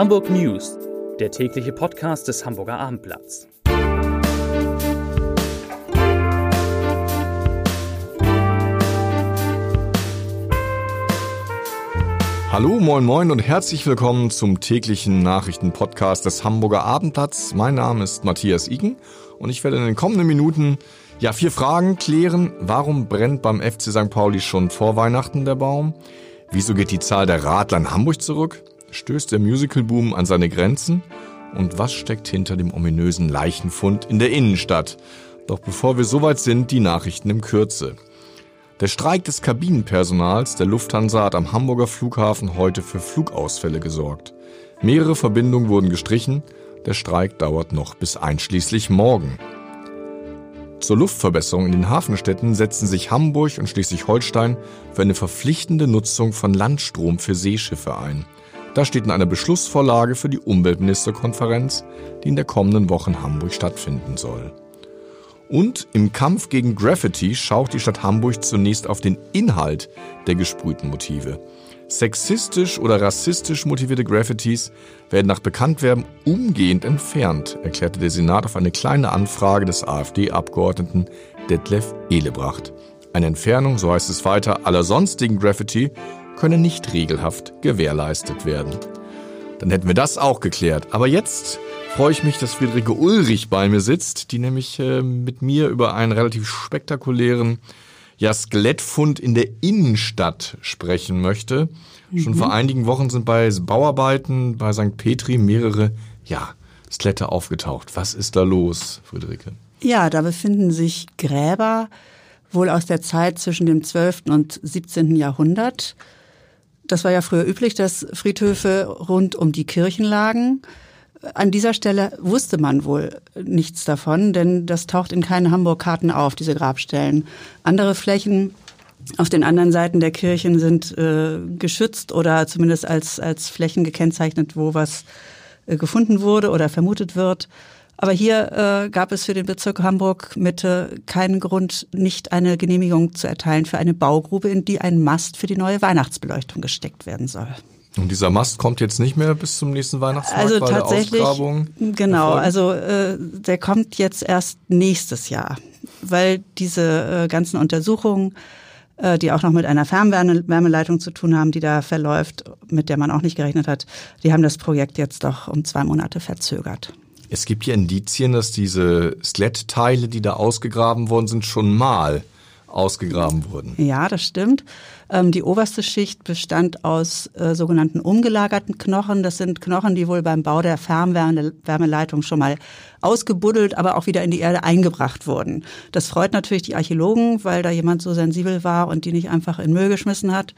Hamburg News, der tägliche Podcast des Hamburger Abendblatts. Hallo, moin, moin und herzlich willkommen zum täglichen Nachrichtenpodcast des Hamburger Abendblatts. Mein Name ist Matthias Igen und ich werde in den kommenden Minuten ja vier Fragen klären. Warum brennt beim FC St. Pauli schon vor Weihnachten der Baum? Wieso geht die Zahl der Radler in Hamburg zurück? Stößt der Musicalboom an seine Grenzen? Und was steckt hinter dem ominösen Leichenfund in der Innenstadt? Doch bevor wir soweit sind, die Nachrichten im Kürze. Der Streik des Kabinenpersonals der Lufthansa hat am Hamburger Flughafen heute für Flugausfälle gesorgt. Mehrere Verbindungen wurden gestrichen. Der Streik dauert noch bis einschließlich morgen. Zur Luftverbesserung in den Hafenstädten setzen sich Hamburg und Schleswig-Holstein für eine verpflichtende Nutzung von Landstrom für Seeschiffe ein. Das steht in einer Beschlussvorlage für die Umweltministerkonferenz, die in der kommenden Woche in Hamburg stattfinden soll. Und im Kampf gegen Graffiti schaut die Stadt Hamburg zunächst auf den Inhalt der gesprühten Motive. Sexistisch oder rassistisch motivierte Graffitis werden nach Bekanntwerden umgehend entfernt, erklärte der Senat auf eine kleine Anfrage des AfD-Abgeordneten Detlef Ehlebracht. Eine Entfernung, so heißt es weiter, aller sonstigen Graffiti könne nicht regelhaft gewährleistet werden. Dann hätten wir das auch geklärt. Aber jetzt freue ich mich, dass Friederike Ulrich bei mir sitzt, die nämlich äh, mit mir über einen relativ spektakulären ja, Skelettfund in der Innenstadt sprechen möchte. Mhm. Schon vor einigen Wochen sind bei Bauarbeiten bei St. Petri mehrere, ja, Skelette aufgetaucht. Was ist da los, Friederike? Ja, da befinden sich Gräber, wohl aus der Zeit zwischen dem 12. und 17. Jahrhundert. Das war ja früher üblich, dass Friedhöfe rund um die Kirchen lagen. An dieser Stelle wusste man wohl nichts davon, denn das taucht in keinen Hamburg-Karten auf, diese Grabstellen. Andere Flächen auf den anderen Seiten der Kirchen sind äh, geschützt oder zumindest als, als Flächen gekennzeichnet, wo was äh, gefunden wurde oder vermutet wird. Aber hier äh, gab es für den Bezirk Hamburg Mitte keinen Grund, nicht eine Genehmigung zu erteilen für eine Baugrube, in die ein Mast für die neue Weihnachtsbeleuchtung gesteckt werden soll. Und dieser Mast kommt jetzt nicht mehr bis zum nächsten Weihnachtsmarkt also weil tatsächlich, Genau, erfolgen? also äh, der kommt jetzt erst nächstes Jahr, weil diese äh, ganzen Untersuchungen, äh, die auch noch mit einer Fernwärmeleitung zu tun haben, die da verläuft, mit der man auch nicht gerechnet hat, die haben das Projekt jetzt doch um zwei Monate verzögert. Es gibt ja Indizien, dass diese Skelettteile, die da ausgegraben worden sind, schon mal ausgegraben wurden. Ja, das stimmt. Ähm, die oberste Schicht bestand aus äh, sogenannten umgelagerten Knochen. Das sind Knochen, die wohl beim Bau der Fernwärmeleitung schon mal ausgebuddelt, aber auch wieder in die Erde eingebracht wurden. Das freut natürlich die Archäologen, weil da jemand so sensibel war und die nicht einfach in Müll geschmissen hat.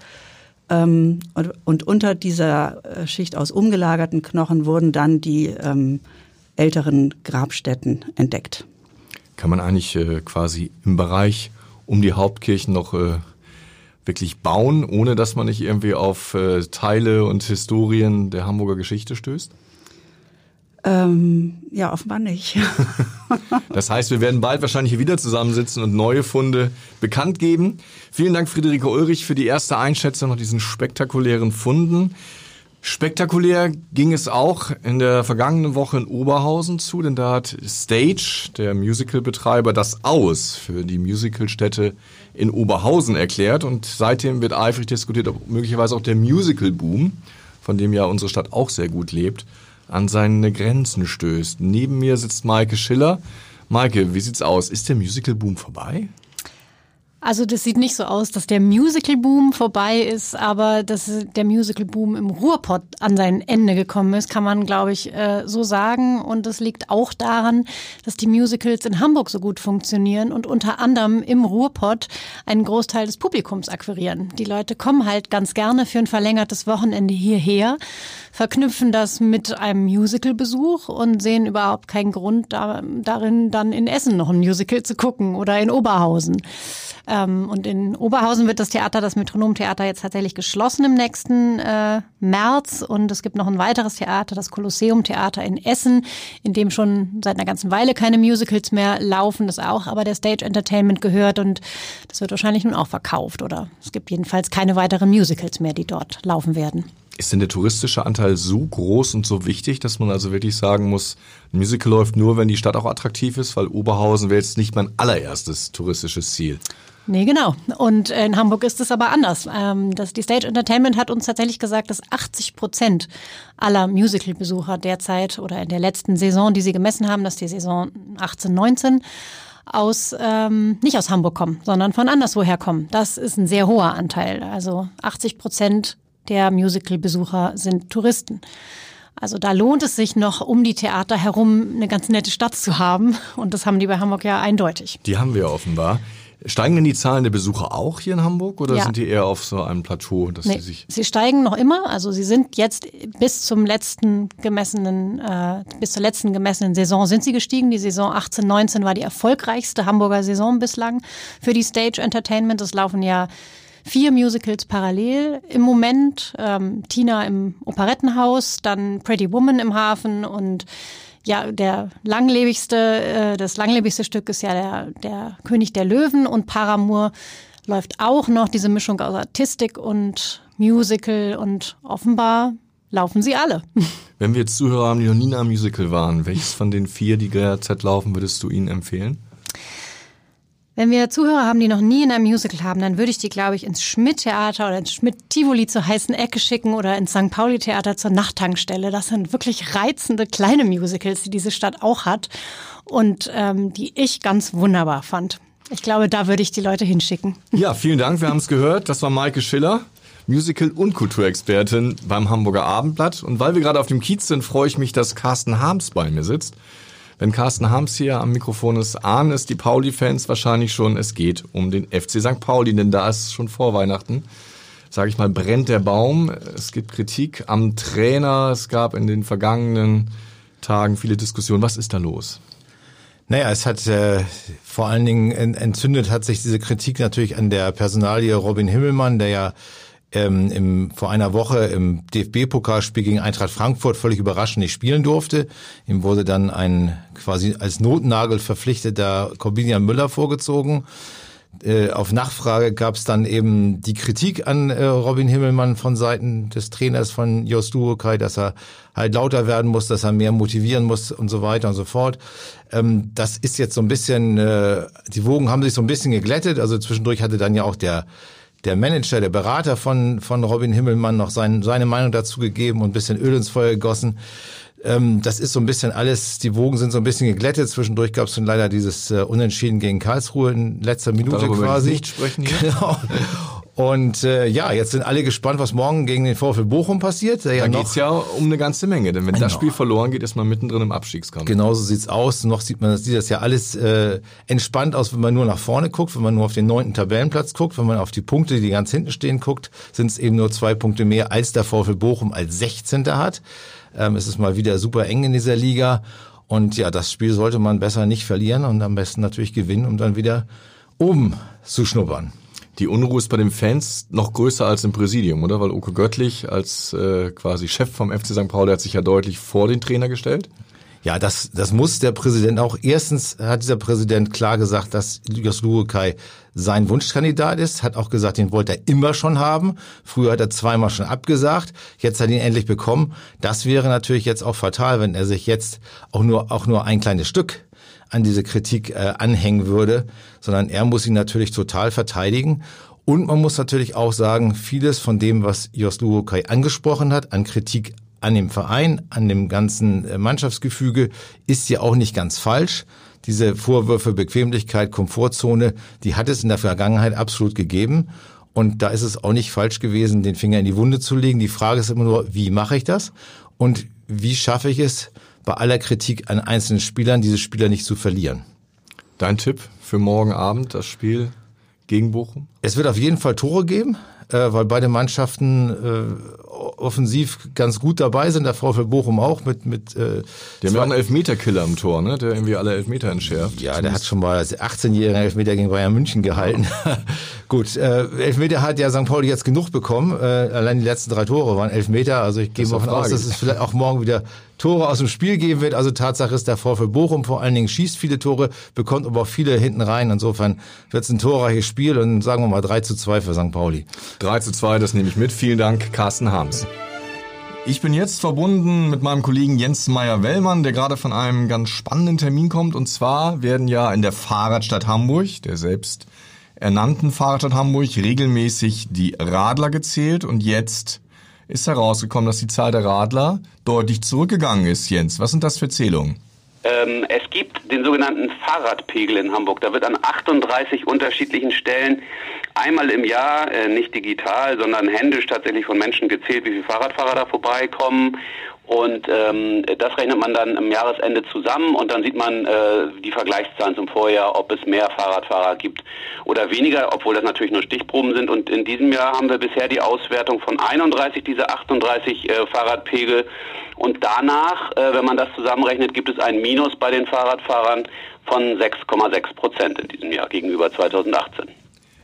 Ähm, und, und, unter dieser äh, Schicht aus umgelagerten Knochen wurden dann die ähm, älteren Grabstätten entdeckt. Kann man eigentlich äh, quasi im Bereich um die Hauptkirchen noch äh, wirklich bauen, ohne dass man nicht irgendwie auf äh, Teile und Historien der Hamburger Geschichte stößt? Ähm, ja, offenbar nicht. das heißt, wir werden bald wahrscheinlich hier wieder zusammensitzen und neue Funde bekannt geben. Vielen Dank, Friederike Ulrich, für die erste Einschätzung nach diesen spektakulären Funden. Spektakulär ging es auch in der vergangenen Woche in Oberhausen zu, denn da hat Stage, der Musicalbetreiber, das Aus für die Musicalstätte in Oberhausen erklärt und seitdem wird eifrig diskutiert, ob möglicherweise auch der Musical-Boom, von dem ja unsere Stadt auch sehr gut lebt, an seine Grenzen stößt. Neben mir sitzt Maike Schiller. Maike, wie sieht's aus? Ist der Musical-Boom vorbei? Also das sieht nicht so aus, dass der Musical-Boom vorbei ist, aber dass der Musical-Boom im Ruhrpott an sein Ende gekommen ist, kann man, glaube ich, äh, so sagen. Und das liegt auch daran, dass die Musicals in Hamburg so gut funktionieren und unter anderem im Ruhrpott einen Großteil des Publikums akquirieren. Die Leute kommen halt ganz gerne für ein verlängertes Wochenende hierher, verknüpfen das mit einem Musical-Besuch und sehen überhaupt keinen Grund darin, dann in Essen noch ein Musical zu gucken oder in Oberhausen. Ähm, und in Oberhausen wird das Theater, das Metronomtheater, jetzt tatsächlich geschlossen im nächsten äh, März. Und es gibt noch ein weiteres Theater, das Kolosseum-Theater in Essen, in dem schon seit einer ganzen Weile keine Musicals mehr laufen. Das auch aber der Stage Entertainment gehört und das wird wahrscheinlich nun auch verkauft. Oder es gibt jedenfalls keine weiteren Musicals mehr, die dort laufen werden. Ist denn der touristische Anteil so groß und so wichtig, dass man also wirklich sagen muss, ein Musical läuft nur, wenn die Stadt auch attraktiv ist, weil Oberhausen wäre jetzt nicht mein allererstes touristisches Ziel. Nee, genau. Und in Hamburg ist es aber anders. Ähm, das, die Stage Entertainment hat uns tatsächlich gesagt, dass 80 Prozent aller Musical-Besucher derzeit oder in der letzten Saison, die sie gemessen haben, dass die Saison 18, 19, aus ähm, nicht aus Hamburg kommen, sondern von anderswoher kommen. Das ist ein sehr hoher Anteil. Also 80 Prozent der Musical-Besucher sind Touristen. Also da lohnt es sich noch, um die Theater herum eine ganz nette Stadt zu haben. Und das haben die bei Hamburg ja eindeutig. Die haben wir offenbar. Steigen denn die Zahlen der Besucher auch hier in Hamburg oder Ja. sind die eher auf so einem Plateau, dass Nee, die sich sie steigen noch immer. Also sie sind jetzt bis zum letzten gemessenen, äh, bis zur letzten gemessenen Saison sind sie gestiegen. Die Saison 18, 19 war die erfolgreichste Hamburger Saison bislang für die Stage Entertainment. Es laufen ja vier Musicals parallel im Moment. Ähm, Tina im Operettenhaus, dann Pretty Woman im Hafen und ja, der langlebigste, äh, das langlebigste Stück ist ja der, der König der Löwen und Paramour läuft auch noch diese Mischung aus Artistik und Musical und offenbar laufen sie alle. Wenn wir jetzt Zuhörer haben, die Musical waren, welches von den vier, die derzeit laufen, würdest du ihnen empfehlen? Wenn wir Zuhörer haben, die noch nie in einem Musical haben, dann würde ich die, glaube ich, ins Schmidt-Theater oder ins Schmidt-Tivoli zur heißen Ecke schicken oder ins St. Pauli-Theater zur Nachttankstelle. Das sind wirklich reizende kleine Musicals, die diese Stadt auch hat und ähm, die ich ganz wunderbar fand. Ich glaube, da würde ich die Leute hinschicken. Ja, vielen Dank, wir haben es gehört. Das war Maike Schiller, Musical- und Kulturexpertin beim Hamburger Abendblatt. Und weil wir gerade auf dem Kiez sind, freue ich mich, dass Carsten Harms bei mir sitzt. Wenn Carsten Harms hier am Mikrofon ist, ahnen es die Pauli-Fans wahrscheinlich schon, es geht um den FC St. Pauli, denn da ist schon vor Weihnachten. Sage ich mal, brennt der Baum. Es gibt Kritik am Trainer. Es gab in den vergangenen Tagen viele Diskussionen. Was ist da los? Naja, es hat äh, vor allen Dingen en- entzündet hat sich diese Kritik natürlich an der Personalie Robin Himmelmann, der ja ähm, im, vor einer Woche im DFB-Pokalspiel gegen Eintracht Frankfurt völlig überraschend nicht spielen durfte. Ihm wurde dann ein quasi als Notnagel verpflichteter Corbinian Müller vorgezogen. Äh, auf Nachfrage gab es dann eben die Kritik an äh, Robin Himmelmann von Seiten des Trainers von Jos Duokai, dass er halt lauter werden muss, dass er mehr motivieren muss und so weiter und so fort. Ähm, das ist jetzt so ein bisschen, äh, die Wogen haben sich so ein bisschen geglättet. Also zwischendurch hatte dann ja auch der der Manager, der Berater von, von Robin Himmelmann noch sein, seine Meinung dazu gegeben und ein bisschen Öl ins Feuer gegossen. Ähm, das ist so ein bisschen alles, die Wogen sind so ein bisschen geglättet. Zwischendurch gab es dann leider dieses äh, Unentschieden gegen Karlsruhe in letzter Minute Darüber quasi. nicht sprechen hier. Genau. Und äh, ja, jetzt sind alle gespannt, was morgen gegen den VfL Bochum passiert. Der ja Da noch geht's ja um eine ganze Menge, denn wenn das Genau. Spiel verloren geht, ist man mittendrin im Abstiegskampf. Genauso sieht's aus. Noch sieht man, sieht das ja alles äh, entspannt aus, wenn man nur nach vorne guckt, wenn man nur auf den neunten Tabellenplatz guckt, wenn man auf die Punkte, die ganz hinten stehen, guckt, sind es eben nur zwei Punkte mehr, als der VfL Bochum als 16. hat. Ähm, es ist mal wieder super eng in dieser Liga. Und ja, das Spiel sollte man besser nicht verlieren und am besten natürlich gewinnen, um dann wieder oben zu schnuppern. Die Unruhe ist bei den Fans noch größer als im Präsidium, oder? Weil Oke Göttlich als äh, quasi Chef vom FC St. Pauli hat sich ja deutlich vor den Trainer gestellt. Ja, das, das muss der Präsident auch. Erstens hat dieser Präsident klar gesagt, dass Jos Luokai sein Wunschkandidat ist, hat auch gesagt, den wollte er immer schon haben. Früher hat er zweimal schon abgesagt, jetzt hat er ihn endlich bekommen. Das wäre natürlich jetzt auch fatal, wenn er sich jetzt auch nur, auch nur ein kleines Stück an diese Kritik äh, anhängen würde, sondern er muss ihn natürlich total verteidigen. Und man muss natürlich auch sagen, vieles von dem, was Jos Luokai angesprochen hat, an Kritik an dem Verein, an dem ganzen äh, Mannschaftsgefüge, ist ja auch nicht ganz falsch. Diese Vorwürfe Bequemlichkeit, Komfortzone, die hat es in der Vergangenheit absolut gegeben. Und da ist es auch nicht falsch gewesen, den Finger in die Wunde zu legen. Die Frage ist immer nur, wie mache ich das? Und wie schaffe ich es, bei aller Kritik an einzelnen Spielern, diese Spieler nicht zu verlieren? Dein Tipp für morgen Abend, das Spiel gegen Bochum? Es wird auf jeden Fall Tore geben, äh, weil beide Mannschaften äh, offensiv ganz gut dabei sind. Der VfL Bochum auch mit mit äh, Der hat ja auch einen Elfmeterkiller im Tor, ne? Der irgendwie alle Elfmeter entschärft. Ja, der hat schon mal als 18-jähriger Elfmeter gegen Bayern München gehalten. Gut, äh, Elfmeter hat ja St. Pauli jetzt genug bekommen. Äh, allein die letzten drei Tore waren Elfmeter. Also ich gehe davon aus, dass es vielleicht auch morgen wieder Tore aus dem Spiel geben wird. Also Tatsache ist, der VfL Bochum vor allen Dingen schießt viele Tore, bekommt aber auch viele hinten rein. Insofern wird es ein torreiches Spiel und sagen wir mal 3 zu 2 für St. Pauli. 3 zu 2, das nehme ich mit. Vielen Dank, Carsten Harms. Ich bin jetzt verbunden mit meinem Kollegen Jens Meyer-Wellmann, der gerade von einem ganz spannenden Termin kommt. Und zwar werden ja in der Fahrradstadt Hamburg, der selbst ernannten Fahrradstadt Hamburg, regelmäßig die Radler gezählt. Und jetzt ist herausgekommen, dass die Zahl der Radler deutlich zurückgegangen ist. Jens, was sind das für Zählungen? Ähm, es gibt den sogenannten Fahrradpegel in Hamburg. Da wird an 38 unterschiedlichen Stellen einmal im Jahr, äh, nicht digital, sondern händisch tatsächlich von Menschen gezählt, wie viele Fahrradfahrer da vorbeikommen. Und ähm, das rechnet man dann am Jahresende zusammen und dann sieht man äh, die Vergleichszahlen zum Vorjahr, ob es mehr Fahrradfahrer gibt oder weniger, obwohl das natürlich nur Stichproben sind. Und in diesem Jahr haben wir bisher die Auswertung von 31 dieser 38 äh, Fahrradpegel. Und danach, äh, wenn man das zusammenrechnet, gibt es ein Minus bei den Fahrradfahrern von 6,6 Prozent in diesem Jahr gegenüber 2018.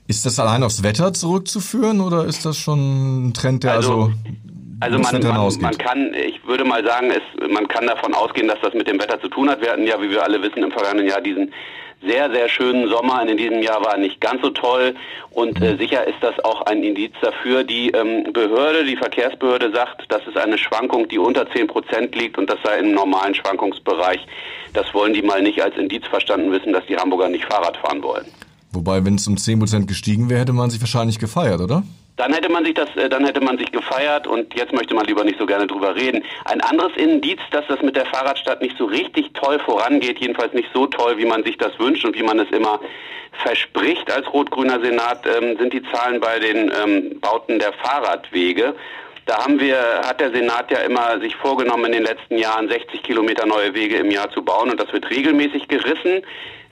Ist das allein aufs Wetter zurückzuführen oder ist das schon ein Trend, der also, also also man, man, man, kann, ich würde mal sagen, es, man kann davon ausgehen, dass das mit dem Wetter zu tun hat. Wir hatten ja, wie wir alle wissen, im vergangenen Jahr diesen sehr, sehr schönen Sommer. In diesem Jahr war nicht ganz so toll und äh, sicher ist das auch ein Indiz dafür. Die ähm, Behörde, die Verkehrsbehörde sagt, das ist eine Schwankung, die unter 10 Prozent liegt und das sei im normalen Schwankungsbereich. Das wollen die mal nicht als Indiz verstanden wissen, dass die Hamburger nicht Fahrrad fahren wollen. Wobei, wenn es um 10 Prozent gestiegen wäre, hätte man sich wahrscheinlich gefeiert, oder? Dann hätte man sich das, äh, dann hätte man sich gefeiert und jetzt möchte man lieber nicht so gerne drüber reden. Ein anderes Indiz, dass das mit der Fahrradstadt nicht so richtig toll vorangeht, jedenfalls nicht so toll, wie man sich das wünscht und wie man es immer verspricht als rot-grüner Senat, ähm, sind die Zahlen bei den ähm, Bauten der Fahrradwege. Da haben wir, hat der Senat ja immer sich vorgenommen, in den letzten Jahren 60 Kilometer neue Wege im Jahr zu bauen und das wird regelmäßig gerissen.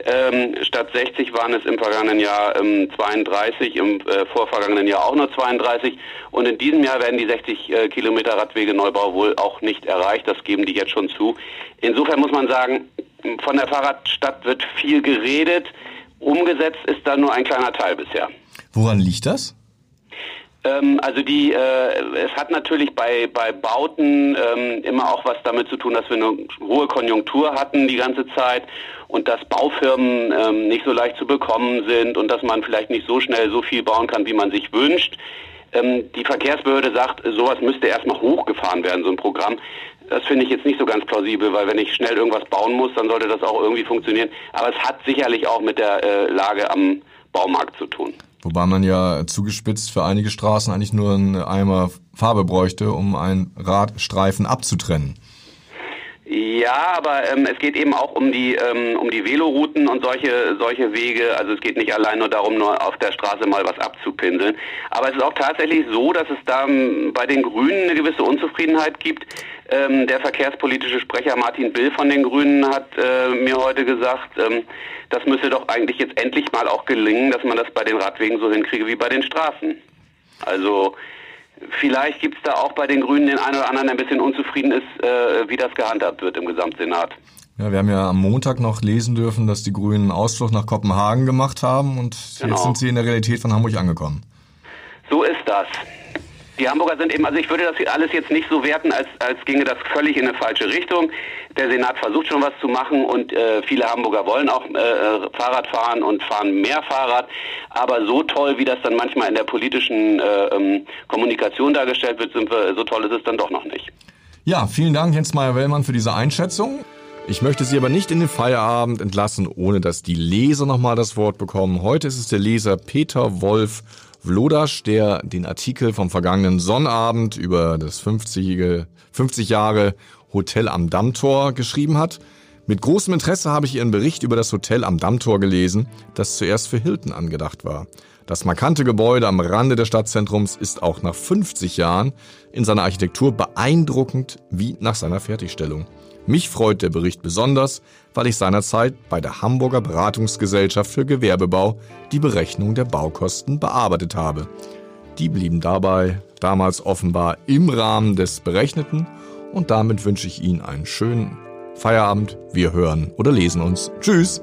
Ähm, statt 60 waren es im vergangenen Jahr ähm, 32, im äh, vorvergangenen Jahr auch nur 32 und in diesem Jahr werden die 60 äh, Kilometer Radwegeneubau wohl auch nicht erreicht. Das geben die jetzt schon zu. Insofern muss man sagen, von der Fahrradstadt wird viel geredet. Umgesetzt ist da nur ein kleiner Teil bisher. Woran liegt das? Ähm, also die, äh, es hat natürlich bei, bei Bauten ähm, immer auch was damit zu tun, dass wir eine hohe Konjunktur hatten die ganze Zeit und dass Baufirmen ähm, nicht so leicht zu bekommen sind und dass man vielleicht nicht so schnell so viel bauen kann, wie man sich wünscht. Ähm, die Verkehrsbehörde sagt, sowas müsste erstmal hochgefahren werden, so ein Programm. Das finde ich jetzt nicht so ganz plausibel, weil wenn ich schnell irgendwas bauen muss, dann sollte das auch irgendwie funktionieren. Aber es hat sicherlich auch mit der äh, Lage am Baumarkt zu tun. Wobei man ja zugespitzt für einige Straßen eigentlich nur einen Eimer Farbe bräuchte, um einen Radstreifen abzutrennen. Ja, aber ähm, es geht eben auch um die ähm, um die Velorouten und solche solche Wege. Also es geht nicht allein nur darum, nur auf der Straße mal was abzupinseln. Aber es ist auch tatsächlich so, dass es da ähm, bei den Grünen eine gewisse Unzufriedenheit gibt. Ähm, der verkehrspolitische Sprecher Martin Bill von den Grünen hat äh, mir heute gesagt, ähm, das müsse doch eigentlich jetzt endlich mal auch gelingen, dass man das bei den Radwegen so hinkriege wie bei den Straßen. Also vielleicht gibt es da auch bei den Grünen den einen oder anderen, der ein bisschen unzufrieden ist, äh, wie das gehandhabt wird im Gesamtsenat. Ja, wir haben ja am Montag noch lesen dürfen, dass die Grünen einen Ausflug nach Kopenhagen gemacht haben und genau. jetzt sind sie in der Realität von Hamburg angekommen. So ist das. Die Hamburger sind eben, also ich würde das alles jetzt nicht so werten, als, als ginge das völlig in eine falsche Richtung. Der Senat versucht schon was zu machen und äh, viele Hamburger wollen auch äh, Fahrrad fahren und fahren mehr Fahrrad. Aber so toll, wie das dann manchmal in der politischen äh, ähm, Kommunikation dargestellt wird, sind wir, so toll ist es dann doch noch nicht. Ja, vielen Dank, Jens Meyer-Wellmann, für diese Einschätzung. Ich möchte Sie aber nicht in den Feierabend entlassen, ohne dass die Leser nochmal das Wort bekommen. Heute ist es der Leser Peter Wolf Vlodasch, der den Artikel vom vergangenen Sonnabend über das 50, 50 Jahre Hotel am Dammtor geschrieben hat. Mit großem Interesse habe ich Ihren Bericht über das Hotel am Dammtor gelesen, das zuerst für Hilton angedacht war. Das markante Gebäude am Rande des Stadtzentrums ist auch nach 50 Jahren in seiner Architektur beeindruckend wie nach seiner Fertigstellung. Mich freut der Bericht besonders, weil ich seinerzeit bei der Hamburger Beratungsgesellschaft für Gewerbebau die Berechnung der Baukosten bearbeitet habe. Die blieben dabei damals offenbar im Rahmen des Berechneten und damit wünsche ich Ihnen einen schönen Feierabend. Wir hören oder lesen uns. Tschüss!